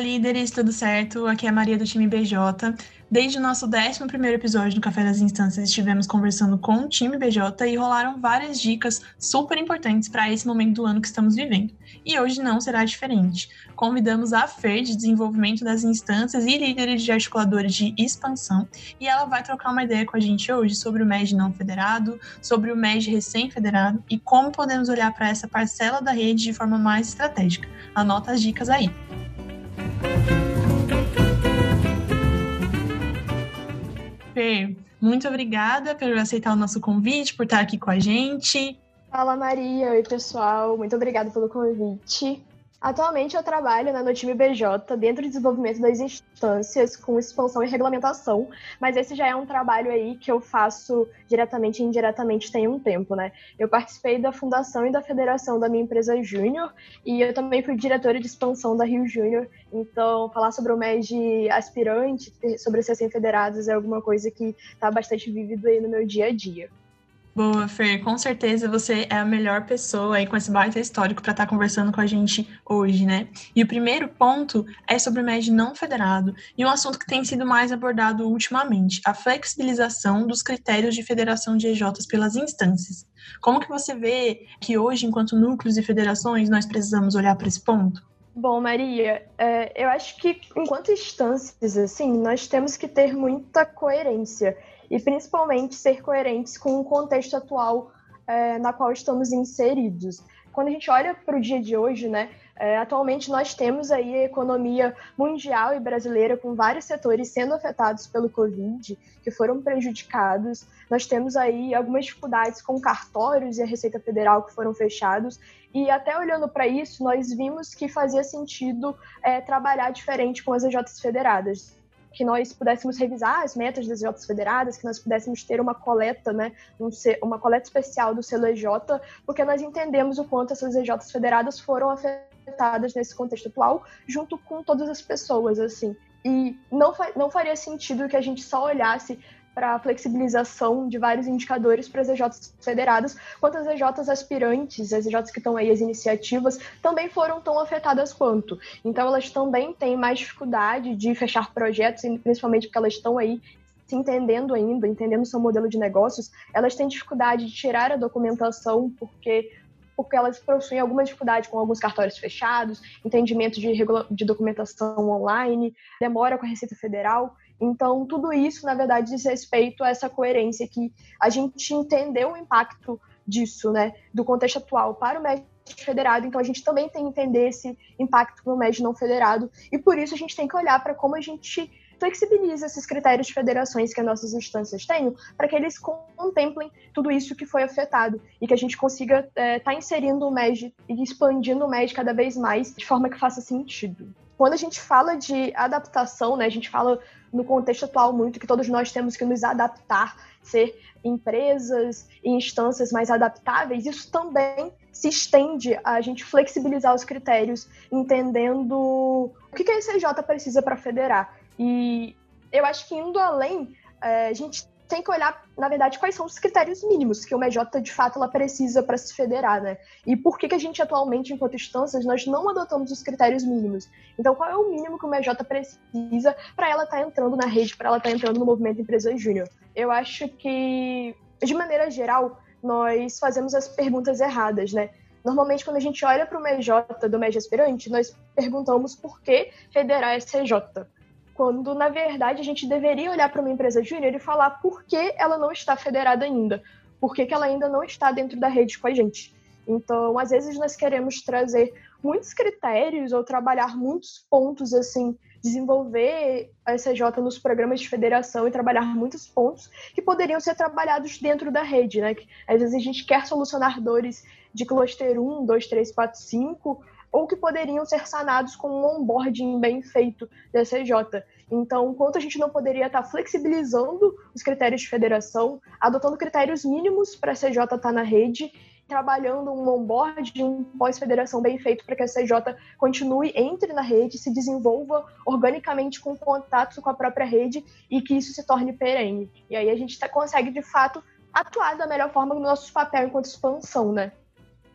Líderes, tudo certo? Aqui é a Maria do time BJ. Desde o nosso 11 episódio do Café das Instâncias, estivemos conversando com o time BJ e rolaram várias dicas super importantes para esse momento do ano que estamos vivendo. E hoje não será diferente. Convidamos a Fer de Desenvolvimento das Instâncias e líderes de articuladores de expansão, e ela vai trocar uma ideia com a gente hoje sobre o MED não federado, sobre o MED recém-federado e como podemos olhar para essa parcela da rede de forma mais estratégica. Anota as dicas aí. Fer, muito obrigada por aceitar o nosso convite, por estar aqui com a gente. Fala Maria, oi pessoal, muito obrigada pelo convite. Atualmente eu trabalho né, no time BJ, dentro do desenvolvimento das instâncias, com expansão e regulamentação, mas esse já é um trabalho aí que eu faço diretamente e indiretamente tem um tempo, né? Eu participei da fundação e da federação da minha empresa Júnior, e eu também fui diretora de expansão da Rio Júnior, então falar sobre o MED aspirante, sobre ser federados é alguma coisa que está bastante vívido aí no meu dia a dia. Boa, Fer, com certeza você é a melhor pessoa aí com esse baita histórico para estar tá conversando com a gente hoje, né? E o primeiro ponto é sobre o MED não federado e um assunto que tem sido mais abordado ultimamente, a flexibilização dos critérios de federação de EJs pelas instâncias. Como que você vê que hoje, enquanto núcleos e federações, nós precisamos olhar para esse ponto? Bom, Maria, é, eu acho que enquanto instâncias, assim, nós temos que ter muita coerência e principalmente ser coerentes com o contexto atual é, na qual estamos inseridos. Quando a gente olha para o dia de hoje, né, é, atualmente nós temos aí a economia mundial e brasileira com vários setores sendo afetados pelo Covid, que foram prejudicados. Nós temos aí algumas dificuldades com cartórios e a Receita Federal que foram fechados. E até olhando para isso, nós vimos que fazia sentido é, trabalhar diferente com as EJs federadas que nós pudéssemos revisar as metas das EJs federadas, que nós pudéssemos ter uma coleta, né, um, uma coleta especial do selo EJ, porque nós entendemos o quanto essas EJs federadas foram afetadas nesse contexto atual, junto com todas as pessoas, assim. E não, não faria sentido que a gente só olhasse para a flexibilização de vários indicadores para as EJs federadas, quanto as EJs aspirantes, as EJs que estão aí, as iniciativas, também foram tão afetadas quanto. Então, elas também têm mais dificuldade de fechar projetos, principalmente porque elas estão aí se entendendo ainda, entendendo seu modelo de negócios, elas têm dificuldade de tirar a documentação porque porque elas possuem alguma dificuldade com alguns cartórios fechados, entendimento de, de documentação online, demora com a Receita Federal. Então, tudo isso, na verdade, diz respeito a essa coerência que a gente entendeu o impacto disso, né, do contexto atual para o MED federado, então a gente também tem que entender esse impacto no MED não federado, e por isso a gente tem que olhar para como a gente flexibiliza esses critérios de federações que as nossas instâncias têm, para que eles contemplem tudo isso que foi afetado e que a gente consiga estar é, tá inserindo o MED e expandindo o MED cada vez mais de forma que faça sentido. Quando a gente fala de adaptação, né, a gente fala no contexto atual muito que todos nós temos que nos adaptar, ser empresas e instâncias mais adaptáveis, isso também se estende a gente flexibilizar os critérios, entendendo o que a ECJ precisa para federar. E eu acho que indo além, é, a gente tem que olhar, na verdade, quais são os critérios mínimos que o MJ, de fato, ela precisa para se federar, né? E por que, que a gente, atualmente, enquanto instâncias, nós não adotamos os critérios mínimos? Então, qual é o mínimo que o MJ precisa para ela estar tá entrando na rede, para ela estar tá entrando no movimento Empresa Júnior? Eu acho que, de maneira geral, nós fazemos as perguntas erradas, né? Normalmente, quando a gente olha para o MJ do MED aspirante, nós perguntamos por que federar SCJ quando na verdade a gente deveria olhar para uma empresa júnior e falar por que ela não está federada ainda, por que, que ela ainda não está dentro da rede com a gente. Então, às vezes nós queremos trazer muitos critérios ou trabalhar muitos pontos assim, desenvolver a SJ nos programas de federação e trabalhar muitos pontos que poderiam ser trabalhados dentro da rede, né? Às vezes a gente quer solucionar dores de cluster 1, 2, 3, 4, 5, ou que poderiam ser sanados com um onboarding bem feito da CJ. Então, enquanto a gente não poderia estar flexibilizando os critérios de federação, adotando critérios mínimos para a CJ estar na rede, trabalhando um onboard, um pós-federação bem feito para que a CJ continue, entre na rede, se desenvolva organicamente com contato com a própria rede e que isso se torne perene. E aí a gente tá, consegue, de fato, atuar da melhor forma no nosso papel enquanto expansão, né?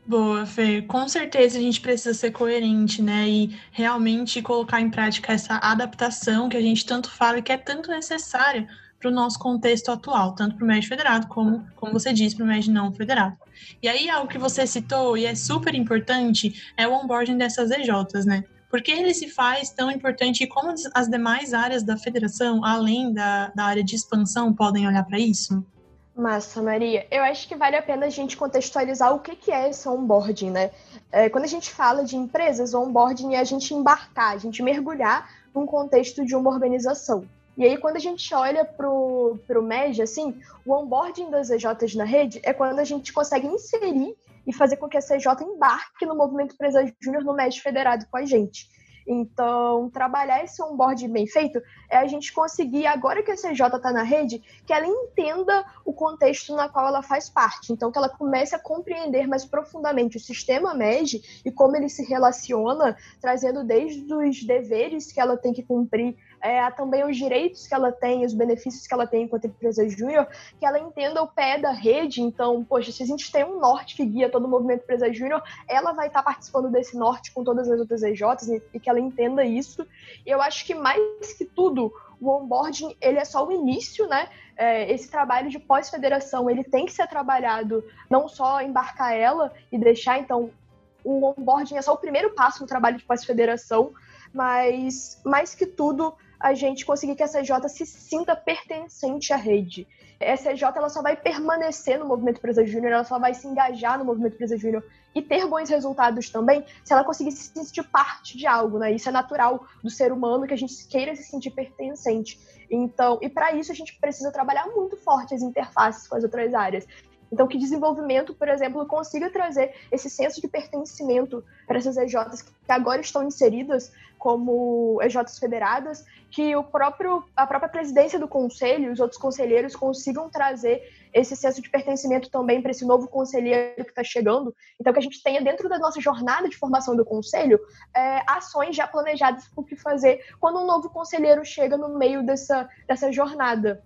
Boa, Fê. Com certeza a gente precisa ser coerente, né? E realmente colocar em prática essa adaptação que a gente tanto fala e que é tanto necessária para o nosso contexto atual, tanto para o médio federado como, como você disse, para o médio não federado. E aí, algo que você citou e é super importante é o onboarding dessas EJs, né? Por que ele se faz tão importante e como as demais áreas da federação, além da, da área de expansão, podem olhar para isso? Massa, Maria. Eu acho que vale a pena a gente contextualizar o que é esse onboarding, né? É, quando a gente fala de empresas, o onboarding é a gente embarcar, a gente mergulhar num contexto de uma organização. E aí, quando a gente olha para o MED, assim, o onboarding das EJs na rede é quando a gente consegue inserir e fazer com que a CJ embarque no movimento Empresa Júnior no MED federado com a gente. Então, trabalhar esse onboard bem feito é a gente conseguir, agora que a CJ está na rede, que ela entenda o contexto na qual ela faz parte. Então, que ela comece a compreender mais profundamente o sistema MED e como ele se relaciona, trazendo desde os deveres que ela tem que cumprir é, também os direitos que ela tem, os benefícios que ela tem enquanto empresa júnior, que ela entenda o pé da rede. Então, poxa, se a gente tem um norte que guia todo o movimento empresa júnior, ela vai estar participando desse norte com todas as outras EJs e que ela entenda isso. E eu acho que mais que tudo, o onboarding ele é só o início, né? É, esse trabalho de pós-federação ele tem que ser trabalhado não só embarcar ela e deixar então o onboarding é só o primeiro passo no trabalho de pós-federação, mas mais que tudo a gente conseguir que a CJ se sinta pertencente à rede. A CJ ela só vai permanecer no movimento Empresa Júnior, ela só vai se engajar no movimento Empresa Júnior e ter bons resultados também se ela conseguir se sentir parte de algo, né? Isso é natural do ser humano que a gente queira se sentir pertencente. Então, e para isso a gente precisa trabalhar muito forte as interfaces com as outras áreas. Então, que desenvolvimento, por exemplo, consiga trazer esse senso de pertencimento para essas EJs que agora estão inseridas como EJs federadas, que o próprio, a própria presidência do conselho e os outros conselheiros consigam trazer esse senso de pertencimento também para esse novo conselheiro que está chegando. Então, que a gente tenha dentro da nossa jornada de formação do conselho é, ações já planejadas para o que fazer quando um novo conselheiro chega no meio dessa, dessa jornada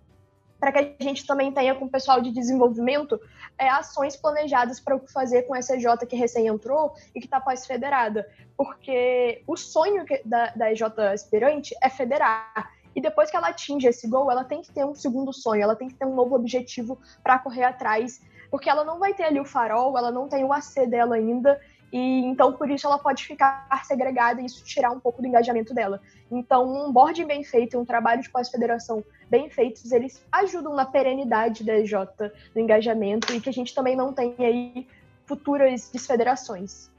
para que a gente também tenha com o pessoal de desenvolvimento é, ações planejadas para o que fazer com essa EJ que recém entrou e que está pós-federada. Porque o sonho da, da EJ aspirante é federar. E depois que ela atinge esse gol, ela tem que ter um segundo sonho, ela tem que ter um novo objetivo para correr atrás, porque ela não vai ter ali o farol, ela não tem o AC dela ainda, e então por isso ela pode ficar segregada e isso tirar um pouco do engajamento dela. Então, um board bem feito, um trabalho de pós-federação bem feitos, eles ajudam na perenidade da EJ, do engajamento, e que a gente também não tenha aí futuras desfederações.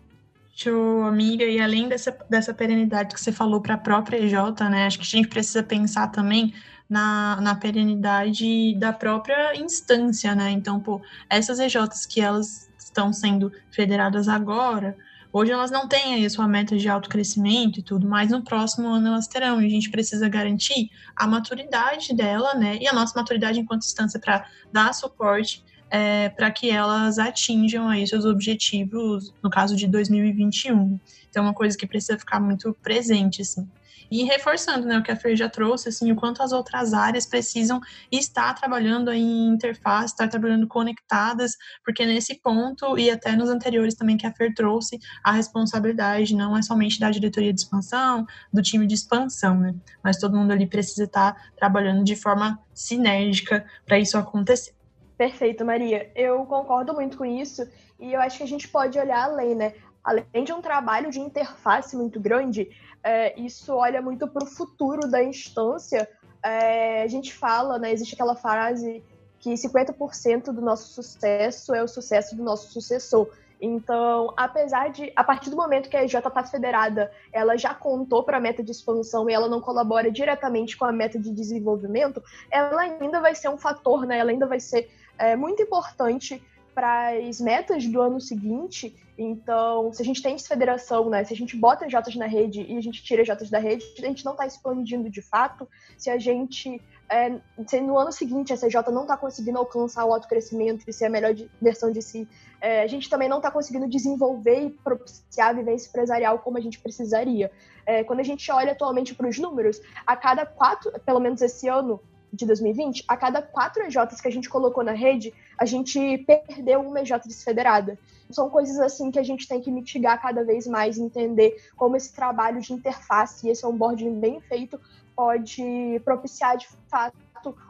Show, amiga. E além dessa, dessa perenidade que você falou para a própria EJ, né? Acho que a gente precisa pensar também na, na perenidade da própria instância, né? Então, pô, essas EJs que elas estão sendo federadas agora, hoje elas não têm aí a sua meta de autocrescimento e tudo, mas no próximo ano elas terão, e a gente precisa garantir a maturidade dela, né, e a nossa maturidade enquanto instância para dar suporte é, para que elas atinjam aí seus objetivos, no caso de 2021. Então, é uma coisa que precisa ficar muito presente, assim. E reforçando né, o que a Fer já trouxe, assim, o quanto as outras áreas precisam estar trabalhando em interface, estar trabalhando conectadas, porque nesse ponto, e até nos anteriores também que a Fer trouxe, a responsabilidade não é somente da diretoria de expansão, do time de expansão, né? Mas todo mundo ali precisa estar trabalhando de forma sinérgica para isso acontecer. Perfeito, Maria. Eu concordo muito com isso e eu acho que a gente pode olhar além, né? Além de um trabalho de interface muito grande, é, isso olha muito para o futuro da instância. É, a gente fala, né, existe aquela frase que 50% do nosso sucesso é o sucesso do nosso sucessor. Então, apesar de, a partir do momento que a EJ está federada, ela já contou para a meta de expansão e ela não colabora diretamente com a meta de desenvolvimento, ela ainda vai ser um fator, né? Ela ainda vai ser é, muito importante para as metas do ano seguinte. Então, se a gente tem desfederação, né, se a gente bota Jotas na rede e a gente tira Jotas da rede, a gente não está expandindo de fato. Se a gente, é, se no ano seguinte a CJ não está conseguindo alcançar o autocrescimento e ser a melhor versão de si, é, a gente também não está conseguindo desenvolver e propiciar a vivência empresarial como a gente precisaria. É, quando a gente olha atualmente para os números, a cada quatro, pelo menos esse ano, de 2020, a cada quatro EJs que a gente colocou na rede, a gente perdeu uma EJ desfederada. São coisas assim que a gente tem que mitigar cada vez mais, entender como esse trabalho de interface e esse onboarding bem feito pode propiciar, de fato,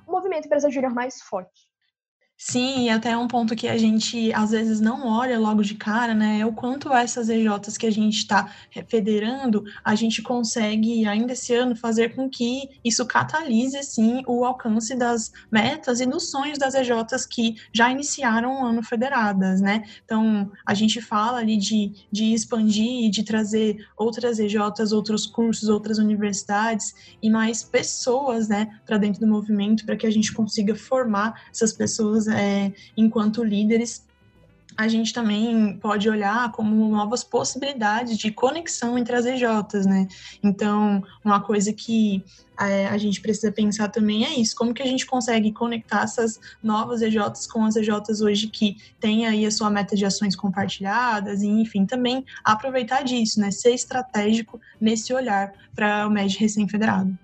um movimento empresa júnior mais forte. Sim, e até um ponto que a gente às vezes não olha logo de cara, né? É o quanto essas EJs que a gente está federando, a gente consegue ainda esse ano fazer com que isso catalise sim o alcance das metas e dos sonhos das EJs que já iniciaram o ano federadas, né? Então a gente fala ali de, de expandir, de trazer outras EJs, outros cursos, outras universidades e mais pessoas, né, para dentro do movimento, para que a gente consiga formar essas pessoas é, enquanto líderes, a gente também pode olhar como novas possibilidades de conexão entre as EJs, né? Então, uma coisa que é, a gente precisa pensar também é isso, como que a gente consegue conectar essas novas EJs com as EJs hoje que têm aí a sua meta de ações compartilhadas, e enfim, também aproveitar disso, né? Ser estratégico nesse olhar para o MED recém-federado.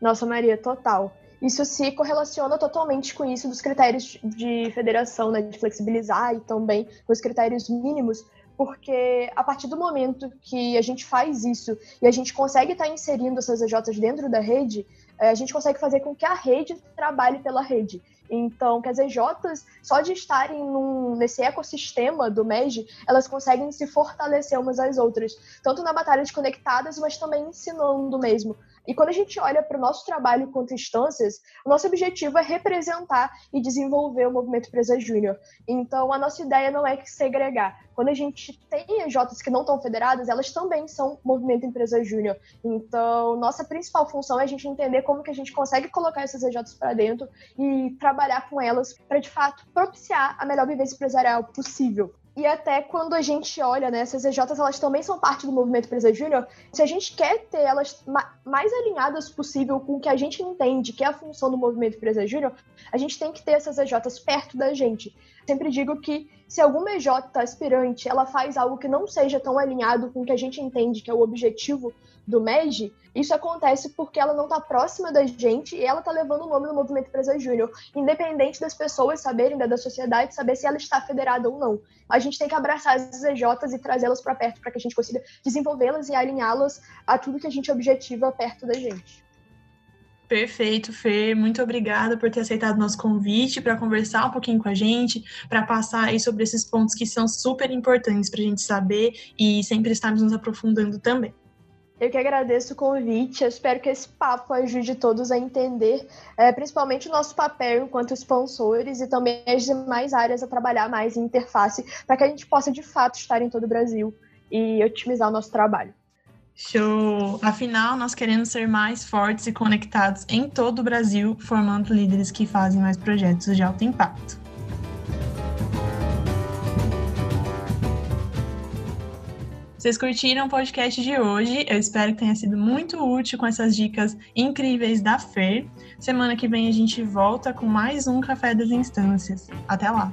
Nossa, Maria, total isso se correlaciona totalmente com isso dos critérios de federação, né, de flexibilizar e também com os critérios mínimos, porque a partir do momento que a gente faz isso e a gente consegue estar inserindo essas EJs dentro da rede, eh, a gente consegue fazer com que a rede trabalhe pela rede. Então, que as EJs, só de estarem num, nesse ecossistema do MEG, elas conseguem se fortalecer umas às outras, tanto na batalha de conectadas, mas também ensinando mesmo. E quando a gente olha para o nosso trabalho quanto instâncias, o nosso objetivo é representar e desenvolver o movimento Empresa Júnior. Então, a nossa ideia não é segregar. Quando a gente tem EJs que não estão federadas, elas também são movimento Empresa Júnior. Então, nossa principal função é a gente entender como que a gente consegue colocar essas EJs para dentro e trabalhar com elas para, de fato, propiciar a melhor vivência empresarial possível. E até quando a gente olha, né, essas EJs, elas também são parte do movimento Empresa Júnior. Se a gente quer ter elas mais alinhadas possível com o que a gente entende que é a função do movimento Empresa Júnior, a gente tem que ter essas EJs perto da gente. Sempre digo que se alguma EJ aspirante ela faz algo que não seja tão alinhado com o que a gente entende que é o objetivo do MEG, isso acontece porque ela não está próxima da gente e ela está levando o nome do Movimento Empresa Júnior, independente das pessoas saberem, da sociedade saber se ela está federada ou não. A gente tem que abraçar as EJs e trazê-las para perto para que a gente consiga desenvolvê-las e alinhá-las a tudo que a gente objetiva perto da gente. Perfeito, Fer. Muito obrigada por ter aceitado nosso convite para conversar um pouquinho com a gente, para passar aí sobre esses pontos que são super importantes para a gente saber e sempre estarmos nos aprofundando também. Eu que agradeço o convite, eu espero que esse papo ajude todos a entender, é, principalmente o nosso papel enquanto sponsores e também as demais áreas a trabalhar mais em interface, para que a gente possa de fato estar em todo o Brasil e otimizar o nosso trabalho. Show! Afinal, nós queremos ser mais fortes e conectados em todo o Brasil, formando líderes que fazem mais projetos de alto impacto. Vocês curtiram o podcast de hoje? Eu espero que tenha sido muito útil com essas dicas incríveis da Fer. Semana que vem a gente volta com mais um Café das Instâncias. Até lá!